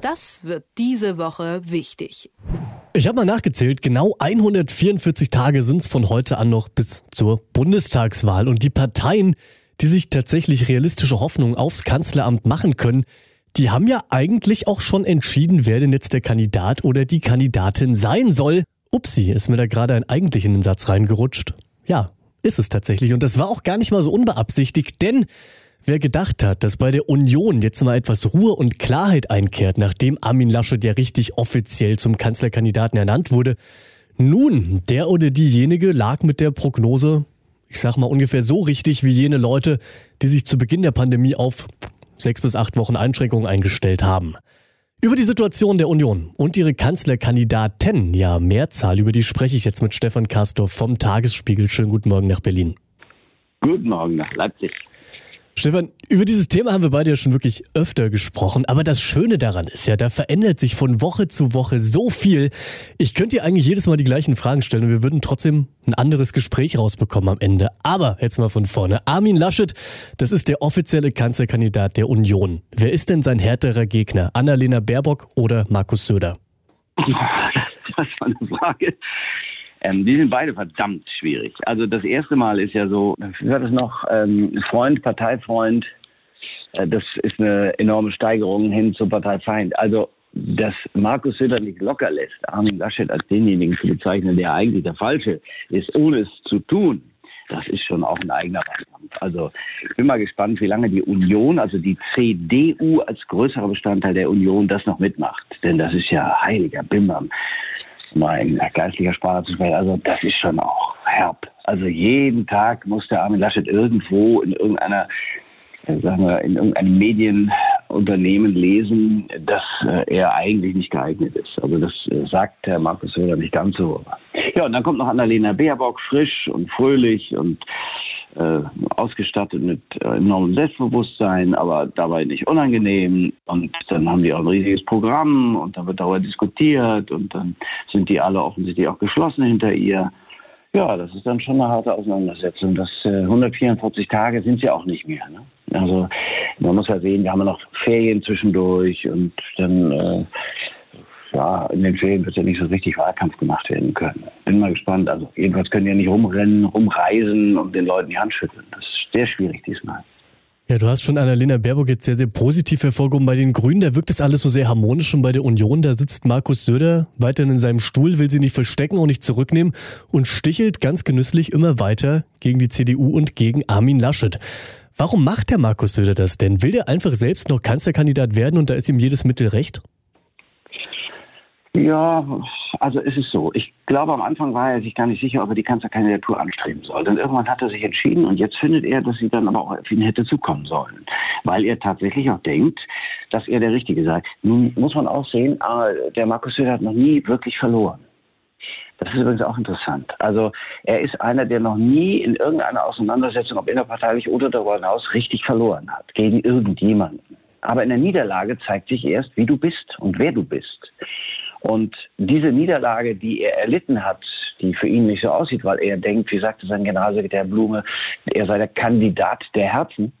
Das wird diese Woche wichtig. Ich habe mal nachgezählt, genau 144 Tage sind es von heute an noch bis zur Bundestagswahl. Und die Parteien, die sich tatsächlich realistische Hoffnungen aufs Kanzleramt machen können, die haben ja eigentlich auch schon entschieden, wer denn jetzt der Kandidat oder die Kandidatin sein soll. Upsi, ist mir da gerade ein eigentlich in den Satz reingerutscht. Ja, ist es tatsächlich. Und das war auch gar nicht mal so unbeabsichtigt, denn wer gedacht hat, dass bei der Union jetzt mal etwas Ruhe und Klarheit einkehrt, nachdem Armin Laschet ja richtig offiziell zum Kanzlerkandidaten ernannt wurde, nun, der oder diejenige lag mit der Prognose, ich sag mal ungefähr so richtig wie jene Leute, die sich zu Beginn der Pandemie auf sechs bis acht Wochen Einschränkungen eingestellt haben. Über die Situation der Union und ihre Kanzlerkandidaten, ja Mehrzahl, über die spreche ich jetzt mit Stefan Kastorf vom Tagesspiegel. Schönen guten Morgen nach Berlin. Guten Morgen nach Leipzig. Stefan, über dieses Thema haben wir beide ja schon wirklich öfter gesprochen, aber das Schöne daran ist ja, da verändert sich von Woche zu Woche so viel. Ich könnte dir eigentlich jedes Mal die gleichen Fragen stellen und wir würden trotzdem ein anderes Gespräch rausbekommen am Ende. Aber jetzt mal von vorne. Armin Laschet, das ist der offizielle Kanzlerkandidat der Union. Wer ist denn sein härterer Gegner? Annalena Baerbock oder Markus Söder? Das war eine Frage. Ähm, die sind beide verdammt schwierig. Also das erste Mal ist ja so, wie war das noch, ähm, Freund, Parteifreund, äh, das ist eine enorme Steigerung hin zum Parteifeind. Also dass Markus Söder nicht locker lässt, Armin Laschet als denjenigen zu bezeichnen, der eigentlich der Falsche ist, ohne es zu tun, das ist schon auch ein eigener Wahlkampf. Also ich bin mal gespannt, wie lange die Union, also die CDU als größerer Bestandteil der Union, das noch mitmacht. Denn das ist ja heiliger Bimbam mein geistlicher Sprache zu sprechen. Also das ist schon auch herb. Also jeden Tag muss der Armin Laschet irgendwo in irgendeiner, äh, sagen wir, in irgendeinem Medienunternehmen lesen, dass äh, er eigentlich nicht geeignet ist. Also das äh, sagt Herr Markus Söder nicht ganz so. Ja, und dann kommt noch Annalena Baerbock, frisch und fröhlich und äh, ausgestattet mit äh, enormem Selbstbewusstsein, aber dabei nicht unangenehm. Und dann haben die auch ein riesiges Programm und dann wird darüber diskutiert und dann sind die alle offensichtlich auch geschlossen hinter ihr. Ja, das ist dann schon eine harte Auseinandersetzung. Das äh, 144 Tage sind sie auch nicht mehr. Ne? Also man muss ja sehen, wir haben ja noch Ferien zwischendurch und dann äh, ja, in den Ferien wird ja nicht so richtig Wahlkampf gemacht werden können. Bin mal gespannt. Also jedenfalls können die ja nicht rumrennen, rumreisen und den Leuten die Hand schütteln. Das ist sehr schwierig diesmal. Ja, du hast schon Annalena Baerbock jetzt sehr, sehr positiv hervorgehoben. Bei den Grünen, da wirkt das alles so sehr harmonisch und bei der Union, da sitzt Markus Söder weiterhin in seinem Stuhl, will sie nicht verstecken und nicht zurücknehmen und stichelt ganz genüsslich immer weiter gegen die CDU und gegen Armin Laschet. Warum macht der Markus Söder das denn? Will der einfach selbst noch Kanzlerkandidat werden und da ist ihm jedes Mittel recht? Ja, also es ist so. Ich glaube, am Anfang war er sich gar nicht sicher, ob er die Kanzlerkandidatur anstreben soll. Und irgendwann hat er sich entschieden und jetzt findet er, dass sie dann aber auch auf ihn hätte zukommen sollen. Weil er tatsächlich auch denkt, dass er der Richtige sei. Nun muss man auch sehen, ah, der Markus Söder hat noch nie wirklich verloren. Das ist übrigens auch interessant. Also er ist einer, der noch nie in irgendeiner Auseinandersetzung, ob innerparteilich oder darüber hinaus, richtig verloren hat gegen irgendjemanden. Aber in der Niederlage zeigt sich erst, wie du bist und wer du bist. Und diese Niederlage, die er erlitten hat, die für ihn nicht so aussieht, weil er denkt, wie sagte sein Generalsekretär Blume, er sei der Kandidat der Herzen,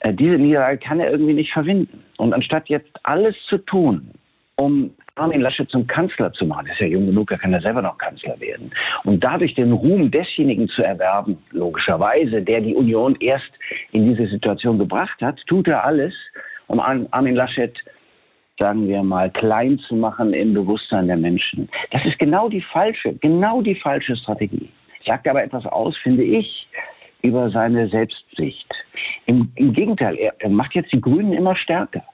äh, diese Niederlage kann er irgendwie nicht verwinden. Und anstatt jetzt alles zu tun, um Armin Laschet zum Kanzler zu machen, ist ja jung genug, er kann ja selber noch Kanzler werden, und dadurch den Ruhm desjenigen zu erwerben, logischerweise, der die Union erst in diese Situation gebracht hat, tut er alles, um Armin Laschet sagen wir mal, klein zu machen im Bewusstsein der Menschen. Das ist genau die falsche, genau die falsche Strategie. Sagt aber etwas aus, finde ich, über seine Selbstsicht. Im, im Gegenteil, er, er macht jetzt die Grünen immer stärker.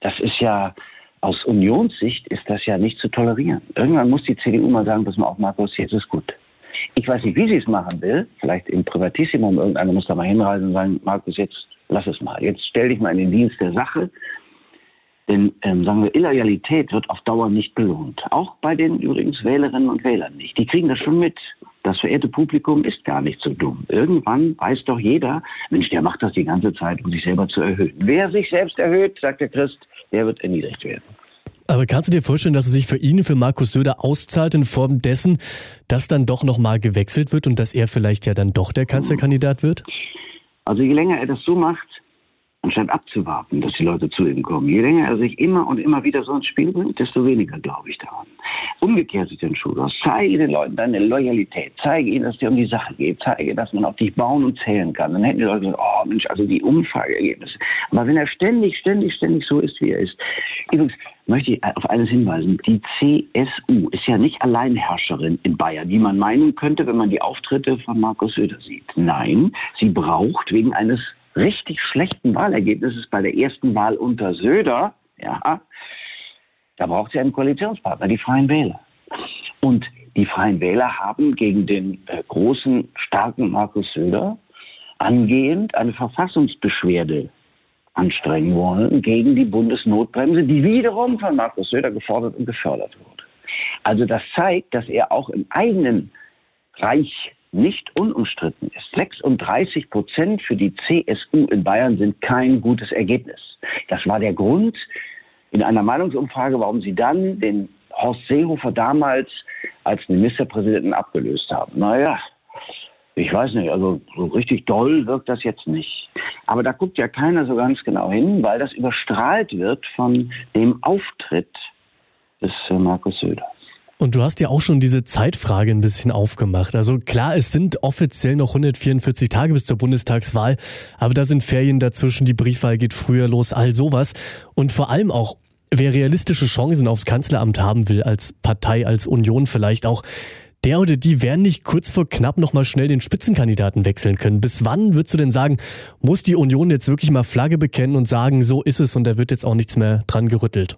Das ist ja, aus Unionssicht ist das ja nicht zu tolerieren. Irgendwann muss die CDU mal sagen, pass mal auf, Markus, jetzt ist gut. Ich weiß nicht, wie sie es machen will. Vielleicht im Privatissimum, irgendeiner muss da mal hinreisen und sagen, Markus, jetzt lass es mal. Jetzt stell dich mal in den Dienst der Sache denn, ähm, sagen wir, Illoyalität wird auf Dauer nicht belohnt. Auch bei den übrigens Wählerinnen und Wählern nicht. Die kriegen das schon mit. Das verehrte Publikum ist gar nicht so dumm. Irgendwann weiß doch jeder, Mensch, der macht das die ganze Zeit, um sich selber zu erhöhen. Wer sich selbst erhöht, sagt der Christ, der wird erniedrigt werden. Aber kannst du dir vorstellen, dass es sich für ihn, für Markus Söder auszahlt in Form dessen, dass dann doch nochmal gewechselt wird und dass er vielleicht ja dann doch der Kanzlerkandidat wird? Also je länger er das so macht, anstatt abzuwarten, dass die Leute zu ihm kommen. Je länger er sich immer und immer wieder so ins Spiel bringt, desto weniger glaube ich daran. Umgekehrt sieht den Schuh aus. Zeige den Leuten deine Loyalität. Zeige ihnen, dass es dir um die Sache geht. Zeige, dass man auf dich bauen und zählen kann. Dann hätten die Leute gesagt, oh Mensch, also die Umfrageergebnisse. Aber wenn er ständig, ständig, ständig so ist, wie er ist. Übrigens möchte ich auf eines hinweisen. Die CSU ist ja nicht Alleinherrscherin in Bayern, wie man meinen könnte, wenn man die Auftritte von Markus Söder sieht. Nein, sie braucht wegen eines richtig schlechten Wahlergebnisses bei der ersten Wahl unter Söder, ja, da braucht sie einen Koalitionspartner, die Freien Wähler. Und die Freien Wähler haben gegen den äh, großen, starken Markus Söder angehend eine Verfassungsbeschwerde anstrengen wollen gegen die Bundesnotbremse, die wiederum von Markus Söder gefordert und gefördert wurde. Also das zeigt, dass er auch im eigenen Reich nicht unumstritten ist. 36 Prozent für die CSU in Bayern sind kein gutes Ergebnis. Das war der Grund in einer Meinungsumfrage, warum sie dann den Horst Seehofer damals als Ministerpräsidenten abgelöst haben. Naja, ich weiß nicht, also so richtig doll wirkt das jetzt nicht. Aber da guckt ja keiner so ganz genau hin, weil das überstrahlt wird von dem Auftritt des Markus Söder. Und du hast ja auch schon diese Zeitfrage ein bisschen aufgemacht. Also klar, es sind offiziell noch 144 Tage bis zur Bundestagswahl, aber da sind Ferien dazwischen, die Briefwahl geht früher los, all sowas. Und vor allem auch, wer realistische Chancen aufs Kanzleramt haben will, als Partei, als Union vielleicht auch, der oder die werden nicht kurz vor knapp nochmal schnell den Spitzenkandidaten wechseln können. Bis wann würdest du denn sagen, muss die Union jetzt wirklich mal Flagge bekennen und sagen, so ist es und da wird jetzt auch nichts mehr dran gerüttelt?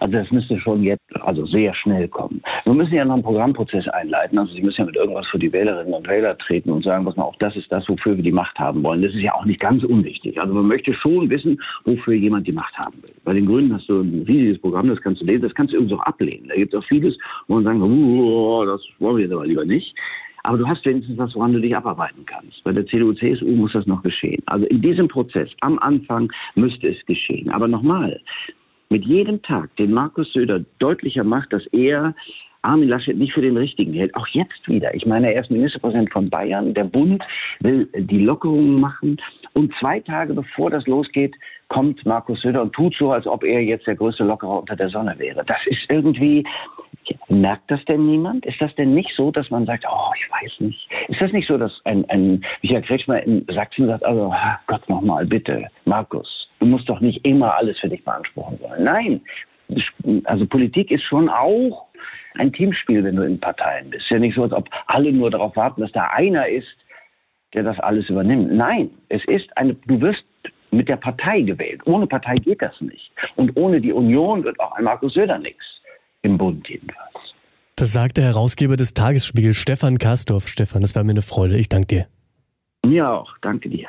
Also das müsste schon jetzt, also sehr schnell kommen. Wir müssen ja noch einen Programmprozess einleiten. Also Sie müssen ja mit irgendwas für die Wählerinnen und Wähler treten und sagen, was man auch das ist das, wofür wir die Macht haben wollen. Das ist ja auch nicht ganz unwichtig. Also man möchte schon wissen, wofür jemand die Macht haben will. Bei den Grünen hast du ein riesiges Programm, das kannst du lesen, das kannst du übrigens auch ablehnen. Da gibt es auch vieles, wo man sagen, oh, das wollen wir jetzt aber lieber nicht. Aber du hast wenigstens was, woran du dich abarbeiten kannst. Bei der CDU, CSU muss das noch geschehen. Also in diesem Prozess, am Anfang müsste es geschehen. Aber nochmal, mit jedem Tag, den Markus Söder deutlicher macht, dass er Armin Laschet nicht für den Richtigen hält. Auch jetzt wieder. Ich meine, er ist Ministerpräsident von Bayern. Der Bund will die Lockerungen machen. Und zwei Tage bevor das losgeht, kommt Markus Söder und tut so, als ob er jetzt der größte Lockerer unter der Sonne wäre. Das ist irgendwie, merkt das denn niemand? Ist das denn nicht so, dass man sagt, oh, ich weiß nicht. Ist das nicht so, dass ein, ein Michael Kretschmer in Sachsen sagt, also Gott nochmal, bitte, Markus, Du musst doch nicht immer alles für dich beanspruchen wollen. Nein, also Politik ist schon auch ein Teamspiel, wenn du in Parteien bist. Es ist ja nicht so, als ob alle nur darauf warten, dass da einer ist, der das alles übernimmt. Nein, es ist eine, du wirst mit der Partei gewählt. Ohne Partei geht das nicht. Und ohne die Union wird auch ein Markus Söder nichts. Im Bund jedenfalls. Das sagt der Herausgeber des Tagesspiegels, Stefan Kastorf. Stefan, das war mir eine Freude. Ich danke dir. Mir auch. Danke dir.